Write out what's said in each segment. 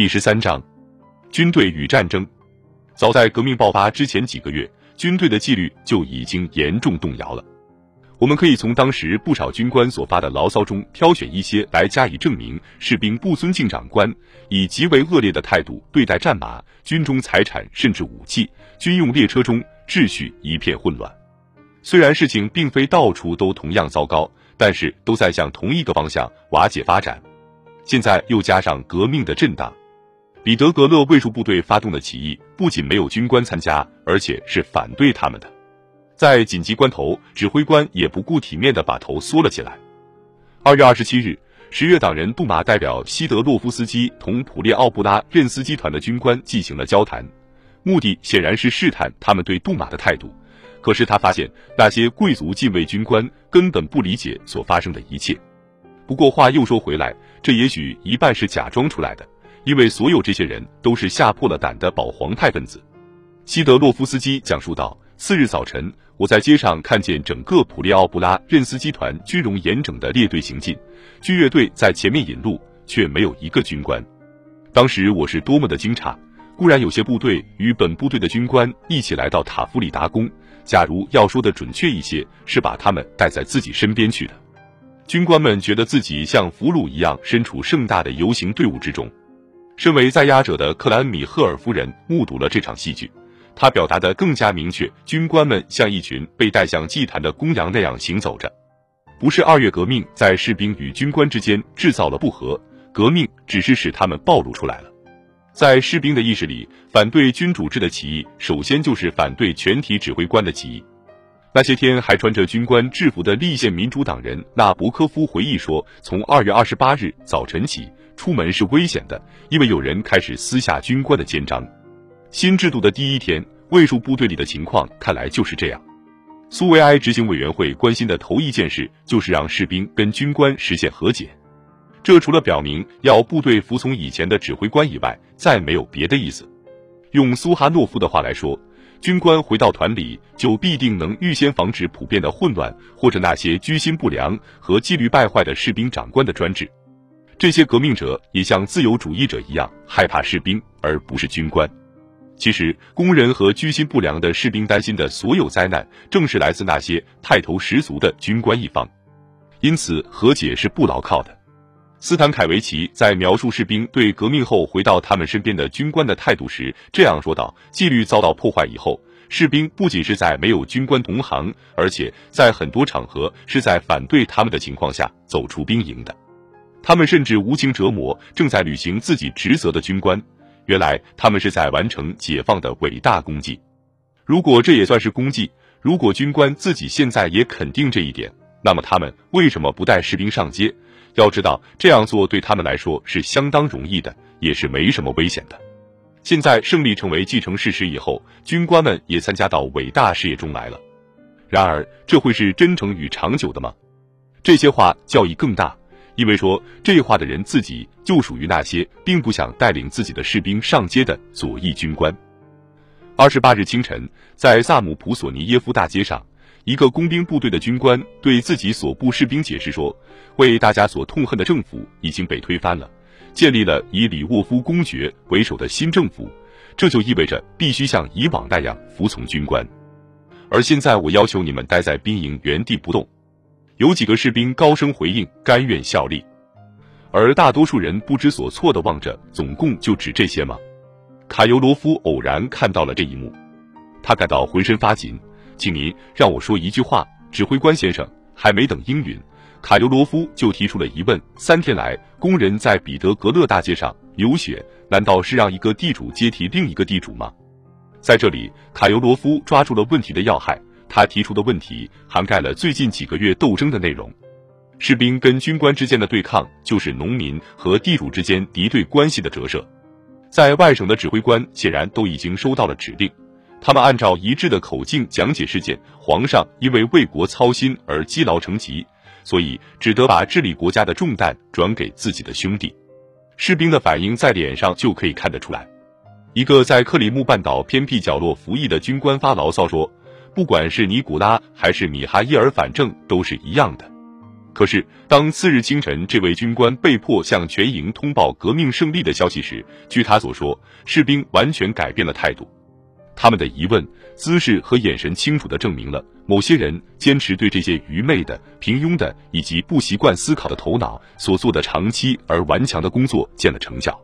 第十三章，军队与战争。早在革命爆发之前几个月，军队的纪律就已经严重动摇了。我们可以从当时不少军官所发的牢骚中挑选一些来加以证明：士兵不尊敬长官，以极为恶劣的态度对待战马、军中财产甚至武器；军用列车中秩序一片混乱。虽然事情并非到处都同样糟糕，但是都在向同一个方向瓦解发展。现在又加上革命的震荡。彼得格勒卫戍部队发动的起义，不仅没有军官参加，而且是反对他们的。在紧急关头，指挥官也不顾体面的把头缩了起来。二月二十七日，十月党人杜马代表西德洛夫斯基同普列奥布拉任斯基团的军官进行了交谈，目的显然是试探他们对杜马的态度。可是他发现那些贵族禁卫军官根本不理解所发生的一切。不过话又说回来，这也许一半是假装出来的。因为所有这些人都是吓破了胆的保皇派分子，西德洛夫斯基讲述道：“次日早晨，我在街上看见整个普列奥布拉任斯基团军容严整的列队行进，军乐队在前面引路，却没有一个军官。当时我是多么的惊诧！固然有些部队与本部队的军官一起来到塔夫里达宫，假如要说的准确一些，是把他们带在自己身边去的。军官们觉得自己像俘虏一样，身处盛大的游行队伍之中。”身为在押者的克兰米赫尔夫人目睹了这场戏剧，她表达的更加明确：军官们像一群被带向祭坛的公羊那样行走着。不是二月革命在士兵与军官之间制造了不和，革命只是使他们暴露出来了。在士兵的意识里，反对君主制的起义，首先就是反对全体指挥官的起义。那些天还穿着军官制服的立宪民主党人纳博科夫回忆说，从二月二十八日早晨起。出门是危险的，因为有人开始撕下军官的肩章。新制度的第一天，卫戍部队里的情况看来就是这样。苏维埃执行委员会关心的头一件事就是让士兵跟军官实现和解。这除了表明要部队服从以前的指挥官以外，再没有别的意思。用苏哈诺夫的话来说，军官回到团里，就必定能预先防止普遍的混乱，或者那些居心不良和纪律败坏的士兵长官的专制。这些革命者也像自由主义者一样害怕士兵，而不是军官。其实，工人和居心不良的士兵担心的所有灾难，正是来自那些派头十足的军官一方。因此，和解是不牢靠的。斯坦凯维奇在描述士兵对革命后回到他们身边的军官的态度时这样说道：“纪律遭到破坏以后，士兵不仅是在没有军官同行，而且在很多场合是在反对他们的情况下走出兵营的。”他们甚至无情折磨正在履行自己职责的军官，原来他们是在完成解放的伟大功绩。如果这也算是功绩，如果军官自己现在也肯定这一点，那么他们为什么不带士兵上街？要知道这样做对他们来说是相当容易的，也是没什么危险的。现在胜利成为既成事实以后，军官们也参加到伟大事业中来了。然而，这会是真诚与长久的吗？这些话教义更大。因为说这话的人自己就属于那些并不想带领自己的士兵上街的左翼军官。二十八日清晨，在萨姆普索尼耶夫大街上，一个工兵部队的军官对自己所部士兵解释说：“为大家所痛恨的政府已经被推翻了，建立了以里沃夫公爵为首的新政府，这就意味着必须像以往那样服从军官。而现在，我要求你们待在兵营原地不动。”有几个士兵高声回应，甘愿效力，而大多数人不知所措的望着，总共就只这些吗？卡尤罗夫偶然看到了这一幕，他感到浑身发紧。请您让我说一句话，指挥官先生。还没等应允，卡尤罗夫就提出了疑问：三天来，工人在彼得格勒大街上流血，难道是让一个地主接替另一个地主吗？在这里，卡尤罗夫抓住了问题的要害。他提出的问题涵盖了最近几个月斗争的内容，士兵跟军官之间的对抗就是农民和地主之间敌对关系的折射。在外省的指挥官显然都已经收到了指令，他们按照一致的口径讲解事件。皇上因为为国操心而积劳成疾，所以只得把治理国家的重担转给自己的兄弟。士兵的反应在脸上就可以看得出来。一个在克里木半岛偏僻角落服役的军官发牢骚说。不管是尼古拉还是米哈伊尔，反正都是一样的。可是，当次日清晨，这位军官被迫向全营通报革命胜利的消息时，据他所说，士兵完全改变了态度。他们的疑问、姿势和眼神清楚地证明了，某些人坚持对这些愚昧的、平庸的以及不习惯思考的头脑所做的长期而顽强的工作见了成效。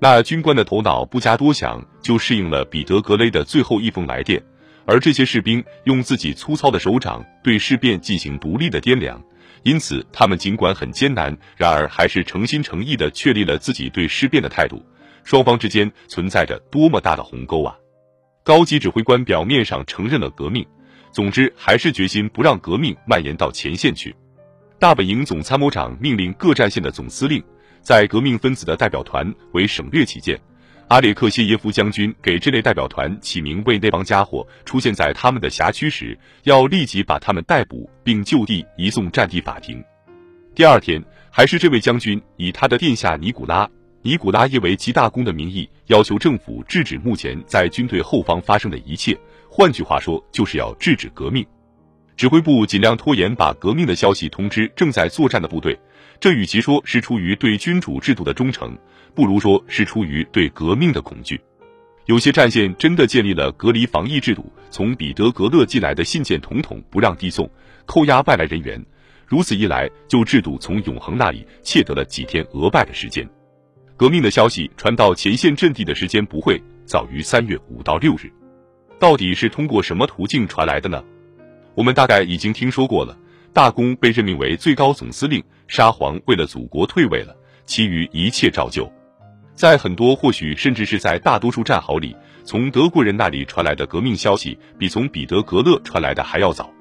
那军官的头脑不加多想就适应了彼得格雷的最后一封来电，而这些士兵用自己粗糙的手掌对事变进行独立的掂量。因此，他们尽管很艰难，然而还是诚心诚意地确立了自己对事变的态度。双方之间存在着多么大的鸿沟啊！高级指挥官表面上承认了革命，总之还是决心不让革命蔓延到前线去。大本营总参谋长命令各战线的总司令，在革命分子的代表团为省略起见。阿列克谢耶夫将军给这类代表团起名为那帮家伙出现在他们的辖区时，要立即把他们逮捕并就地移送战地法庭。第二天，还是这位将军以他的殿下尼古拉·尼古拉耶维奇大公的名义，要求政府制止目前在军队后方发生的一切。换句话说，就是要制止革命。指挥部尽量拖延把革命的消息通知正在作战的部队。这与其说是出于对君主制度的忠诚，不如说是出于对革命的恐惧。有些战线真的建立了隔离防疫制度，从彼得格勒寄来的信件统统不让递送，扣押外来人员。如此一来，就制度从永恒那里窃得了几天额外的时间。革命的消息传到前线阵地的时间不会早于三月五到六日。到底是通过什么途径传来的呢？我们大概已经听说过了。大公被任命为最高总司令，沙皇为了祖国退位了，其余一切照旧。在很多，或许甚至是在大多数战壕里，从德国人那里传来的革命消息，比从彼得格勒传来的还要早。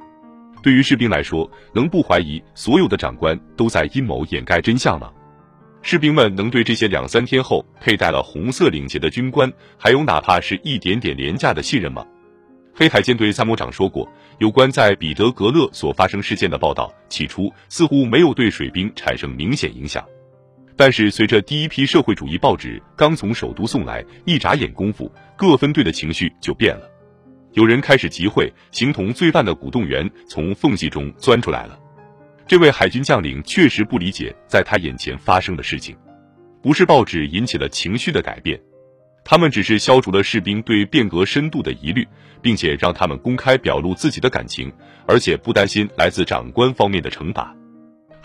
对于士兵来说，能不怀疑所有的长官都在阴谋掩盖真相吗？士兵们能对这些两三天后佩戴了红色领结的军官，还有哪怕是一点点廉价的信任吗？黑海舰队参谋长说过，有关在彼得格勒所发生事件的报道，起初似乎没有对水兵产生明显影响。但是，随着第一批社会主义报纸刚从首都送来，一眨眼功夫，各分队的情绪就变了。有人开始集会，形同罪犯的鼓动员从缝隙中钻出来了。这位海军将领确实不理解在他眼前发生的事情，不是报纸引起了情绪的改变。他们只是消除了士兵对变革深度的疑虑，并且让他们公开表露自己的感情，而且不担心来自长官方面的惩罚。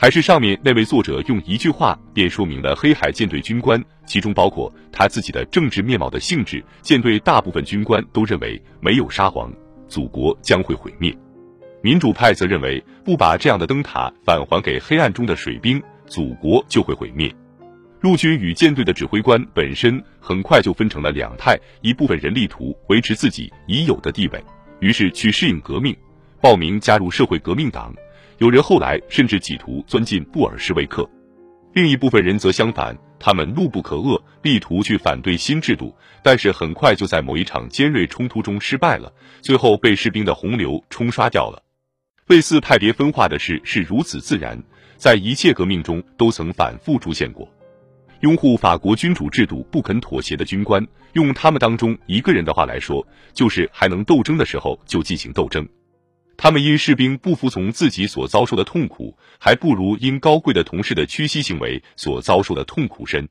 还是上面那位作者用一句话便说明了黑海舰队军官，其中包括他自己的政治面貌的性质。舰队大部分军官都认为，没有沙皇，祖国将会毁灭；民主派则认为，不把这样的灯塔返还给黑暗中的水兵，祖国就会毁灭。陆军与舰队的指挥官本身很快就分成了两派，一部分人力图维持自己已有的地位，于是去适应革命，报名加入社会革命党；有人后来甚至企图钻进布尔什维克。另一部分人则相反，他们怒不可遏，力图去反对新制度，但是很快就在某一场尖锐冲突中失败了，最后被士兵的洪流冲刷掉了。类似派别分化的事是如此自然，在一切革命中都曾反复出现过。拥护法国君主制度、不肯妥协的军官，用他们当中一个人的话来说，就是还能斗争的时候就进行斗争。他们因士兵不服从自己所遭受的痛苦，还不如因高贵的同事的屈膝行为所遭受的痛苦深。